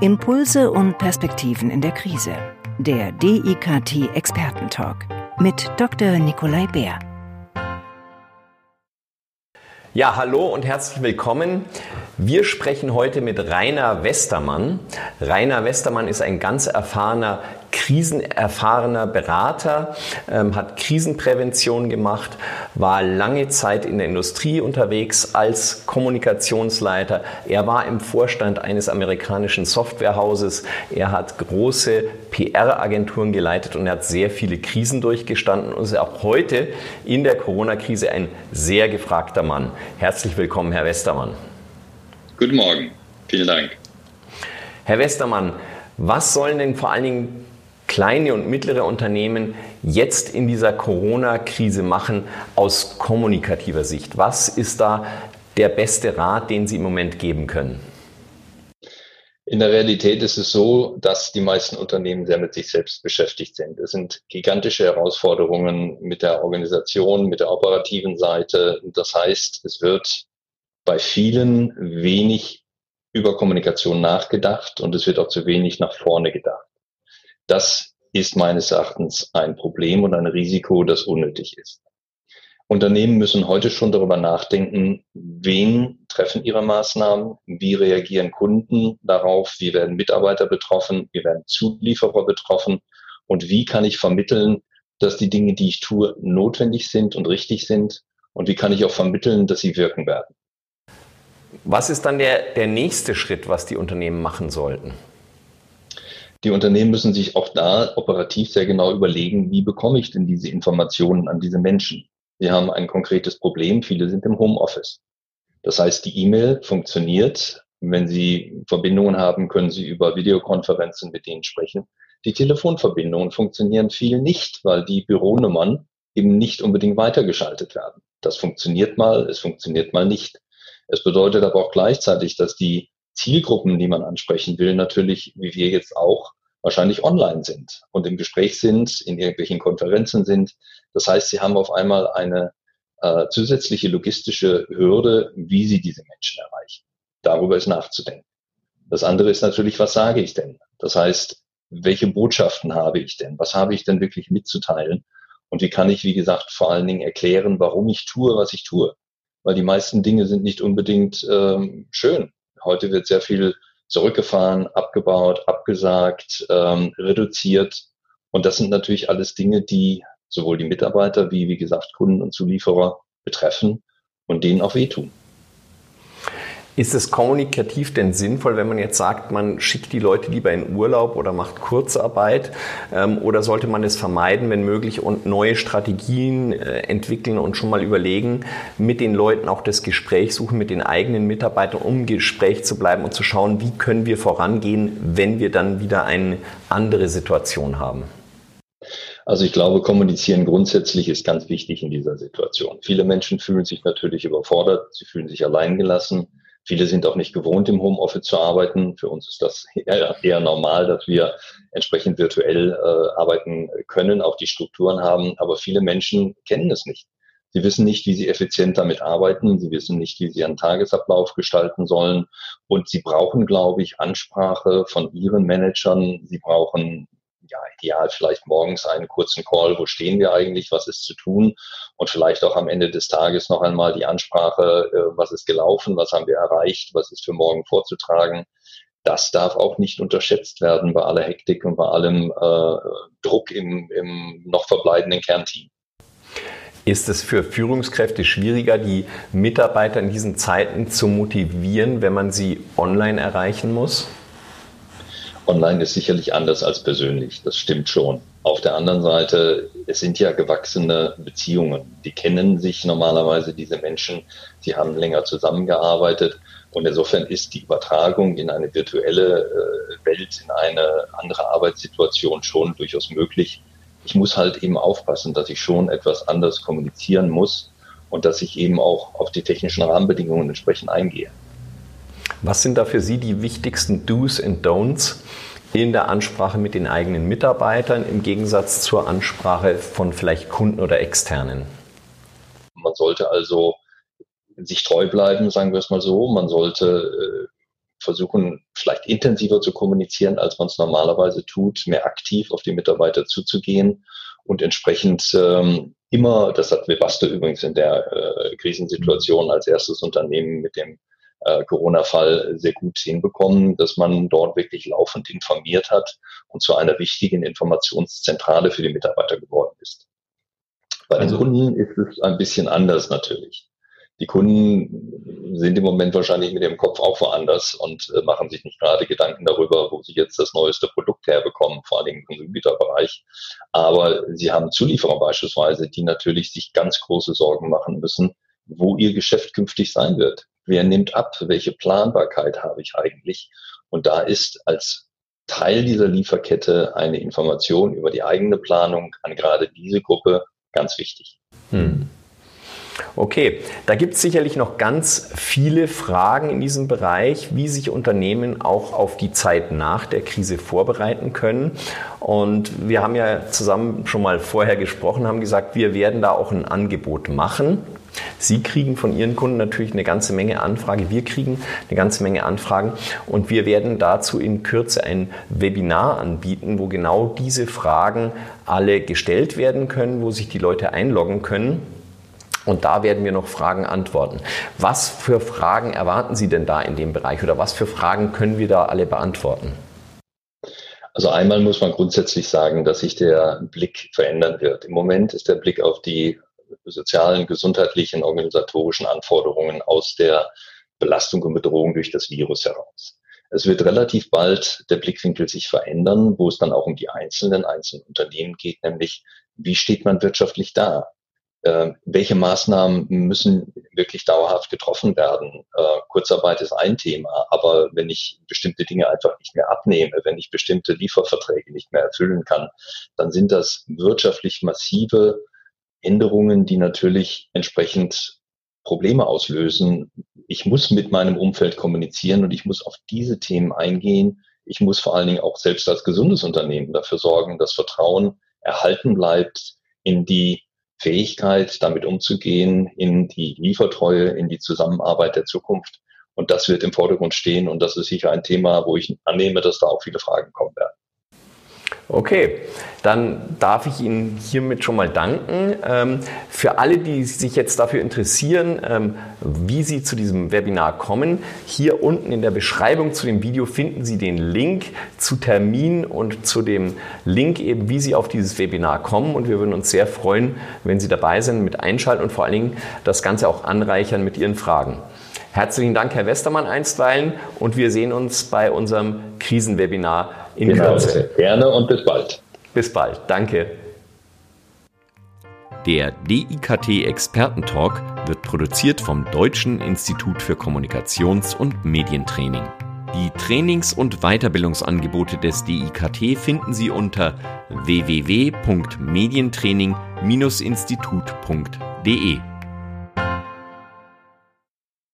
Impulse und Perspektiven in der Krise. Der DIKT Expertentalk mit Dr. Nikolai Bär. Ja, hallo und herzlich willkommen. Wir sprechen heute mit Rainer Westermann. Rainer Westermann ist ein ganz erfahrener krisenerfahrener Berater, ähm, hat Krisenprävention gemacht, war lange Zeit in der Industrie unterwegs als Kommunikationsleiter. Er war im Vorstand eines amerikanischen Softwarehauses. Er hat große PR-Agenturen geleitet und er hat sehr viele Krisen durchgestanden und ist auch heute in der Corona-Krise ein sehr gefragter Mann. Herzlich willkommen, Herr Westermann. Guten Morgen. Vielen Dank. Herr Westermann, was sollen denn vor allen Dingen kleine und mittlere Unternehmen jetzt in dieser Corona-Krise machen aus kommunikativer Sicht? Was ist da der beste Rat, den Sie im Moment geben können? In der Realität ist es so, dass die meisten Unternehmen sehr mit sich selbst beschäftigt sind. Es sind gigantische Herausforderungen mit der Organisation, mit der operativen Seite. Das heißt, es wird bei vielen wenig über Kommunikation nachgedacht und es wird auch zu wenig nach vorne gedacht. Das ist meines Erachtens ein Problem und ein Risiko, das unnötig ist. Unternehmen müssen heute schon darüber nachdenken, wen treffen ihre Maßnahmen, wie reagieren Kunden darauf, wie werden Mitarbeiter betroffen, wie werden Zulieferer betroffen und wie kann ich vermitteln, dass die Dinge, die ich tue, notwendig sind und richtig sind und wie kann ich auch vermitteln, dass sie wirken werden. Was ist dann der, der nächste Schritt, was die Unternehmen machen sollten? die Unternehmen müssen sich auch da operativ sehr genau überlegen, wie bekomme ich denn diese Informationen an diese Menschen? Sie haben ein konkretes Problem. Viele sind im Homeoffice. Das heißt, die E-Mail funktioniert. Wenn Sie Verbindungen haben, können Sie über Videokonferenzen mit denen sprechen. Die Telefonverbindungen funktionieren viel nicht, weil die Büronummern eben nicht unbedingt weitergeschaltet werden. Das funktioniert mal, es funktioniert mal nicht. Es bedeutet aber auch gleichzeitig, dass die Zielgruppen, die man ansprechen will, natürlich, wie wir jetzt auch, wahrscheinlich online sind und im Gespräch sind, in irgendwelchen Konferenzen sind. Das heißt, sie haben auf einmal eine äh, zusätzliche logistische Hürde, wie sie diese Menschen erreichen. Darüber ist nachzudenken. Das andere ist natürlich, was sage ich denn? Das heißt, welche Botschaften habe ich denn? Was habe ich denn wirklich mitzuteilen? Und wie kann ich, wie gesagt, vor allen Dingen erklären, warum ich tue, was ich tue? Weil die meisten Dinge sind nicht unbedingt ähm, schön. Heute wird sehr viel zurückgefahren, abgebaut, abgesagt, ähm, reduziert. Und das sind natürlich alles Dinge, die sowohl die Mitarbeiter wie, wie gesagt, Kunden und Zulieferer betreffen und denen auch wehtun. Ist es kommunikativ denn sinnvoll, wenn man jetzt sagt, man schickt die Leute lieber in Urlaub oder macht Kurzarbeit? Ähm, oder sollte man es vermeiden, wenn möglich, und neue Strategien äh, entwickeln und schon mal überlegen, mit den Leuten auch das Gespräch suchen, mit den eigenen Mitarbeitern, um im Gespräch zu bleiben und zu schauen, wie können wir vorangehen, wenn wir dann wieder eine andere Situation haben? Also ich glaube, kommunizieren grundsätzlich ist ganz wichtig in dieser Situation. Viele Menschen fühlen sich natürlich überfordert, sie fühlen sich alleingelassen Viele sind auch nicht gewohnt, im Homeoffice zu arbeiten. Für uns ist das eher, eher normal, dass wir entsprechend virtuell äh, arbeiten können, auch die Strukturen haben. Aber viele Menschen kennen es nicht. Sie wissen nicht, wie sie effizient damit arbeiten. Sie wissen nicht, wie sie ihren Tagesablauf gestalten sollen. Und sie brauchen, glaube ich, Ansprache von ihren Managern. Sie brauchen ja, ideal vielleicht morgens einen kurzen Call, wo stehen wir eigentlich, was ist zu tun und vielleicht auch am Ende des Tages noch einmal die Ansprache, äh, was ist gelaufen, was haben wir erreicht, was ist für morgen vorzutragen. Das darf auch nicht unterschätzt werden bei aller Hektik und bei allem äh, Druck im, im noch verbleibenden Kernteam. Ist es für Führungskräfte schwieriger, die Mitarbeiter in diesen Zeiten zu motivieren, wenn man sie online erreichen muss? Online ist sicherlich anders als persönlich, das stimmt schon. Auf der anderen Seite, es sind ja gewachsene Beziehungen. Die kennen sich normalerweise, diese Menschen. Sie haben länger zusammengearbeitet. Und insofern ist die Übertragung in eine virtuelle äh, Welt, in eine andere Arbeitssituation schon durchaus möglich. Ich muss halt eben aufpassen, dass ich schon etwas anders kommunizieren muss und dass ich eben auch auf die technischen Rahmenbedingungen entsprechend eingehe. Was sind da für Sie die wichtigsten Do's und Don'ts in der Ansprache mit den eigenen Mitarbeitern im Gegensatz zur Ansprache von vielleicht Kunden oder Externen? Man sollte also sich treu bleiben, sagen wir es mal so. Man sollte äh, versuchen vielleicht intensiver zu kommunizieren, als man es normalerweise tut, mehr aktiv auf die Mitarbeiter zuzugehen und entsprechend ähm, immer, das hat Webasto übrigens in der äh, Krisensituation als erstes Unternehmen mit dem äh, Corona-Fall sehr gut hinbekommen, dass man dort wirklich laufend informiert hat und zu einer wichtigen Informationszentrale für die Mitarbeiter geworden ist. Bei den also, Kunden ist es ein bisschen anders natürlich. Die Kunden sind im Moment wahrscheinlich mit dem Kopf auch woanders und äh, machen sich nicht gerade Gedanken darüber, wo sie jetzt das neueste Produkt herbekommen, vor allem im Konsumgüterbereich. Aber sie haben Zulieferer beispielsweise, die natürlich sich ganz große Sorgen machen müssen, wo ihr Geschäft künftig sein wird. Wer nimmt ab? Welche Planbarkeit habe ich eigentlich? Und da ist als Teil dieser Lieferkette eine Information über die eigene Planung an gerade diese Gruppe ganz wichtig. Hm. Okay, da gibt es sicherlich noch ganz viele Fragen in diesem Bereich, wie sich Unternehmen auch auf die Zeit nach der Krise vorbereiten können. Und wir haben ja zusammen schon mal vorher gesprochen, haben gesagt, wir werden da auch ein Angebot machen. Sie kriegen von Ihren Kunden natürlich eine ganze Menge Anfragen, wir kriegen eine ganze Menge Anfragen und wir werden dazu in Kürze ein Webinar anbieten, wo genau diese Fragen alle gestellt werden können, wo sich die Leute einloggen können und da werden wir noch Fragen antworten. Was für Fragen erwarten Sie denn da in dem Bereich oder was für Fragen können wir da alle beantworten? Also einmal muss man grundsätzlich sagen, dass sich der Blick verändern wird. Im Moment ist der Blick auf die sozialen, gesundheitlichen, organisatorischen Anforderungen aus der Belastung und Bedrohung durch das Virus heraus. Es wird relativ bald der Blickwinkel sich verändern, wo es dann auch um die einzelnen, einzelnen Unternehmen geht, nämlich wie steht man wirtschaftlich da? äh, welche Maßnahmen müssen wirklich dauerhaft getroffen werden. Äh, Kurzarbeit ist ein Thema, aber wenn ich bestimmte Dinge einfach nicht mehr abnehme, wenn ich bestimmte Lieferverträge nicht mehr erfüllen kann, dann sind das wirtschaftlich massive Änderungen, die natürlich entsprechend Probleme auslösen. Ich muss mit meinem Umfeld kommunizieren und ich muss auf diese Themen eingehen. Ich muss vor allen Dingen auch selbst als gesundes Unternehmen dafür sorgen, dass Vertrauen erhalten bleibt in die Fähigkeit, damit umzugehen, in die Liefertreue, in die Zusammenarbeit der Zukunft. Und das wird im Vordergrund stehen. Und das ist sicher ein Thema, wo ich annehme, dass da auch viele Fragen kommen werden. Okay, dann darf ich Ihnen hiermit schon mal danken. Ähm, für alle, die sich jetzt dafür interessieren, ähm, wie Sie zu diesem Webinar kommen, hier unten in der Beschreibung zu dem Video finden Sie den Link zu Termin und zu dem Link eben, wie Sie auf dieses Webinar kommen. Und wir würden uns sehr freuen, wenn Sie dabei sind, mit einschalten und vor allen Dingen das Ganze auch anreichern mit Ihren Fragen. Herzlichen Dank, Herr Westermann, einstweilen und wir sehen uns bei unserem Krisenwebinar in genau, Kürze. Gerne und bis bald. Bis bald. Danke. Der DIKT Expertentalk wird produziert vom Deutschen Institut für Kommunikations- und Medientraining. Die Trainings- und Weiterbildungsangebote des DIKT finden Sie unter www.medientraining-institut.de.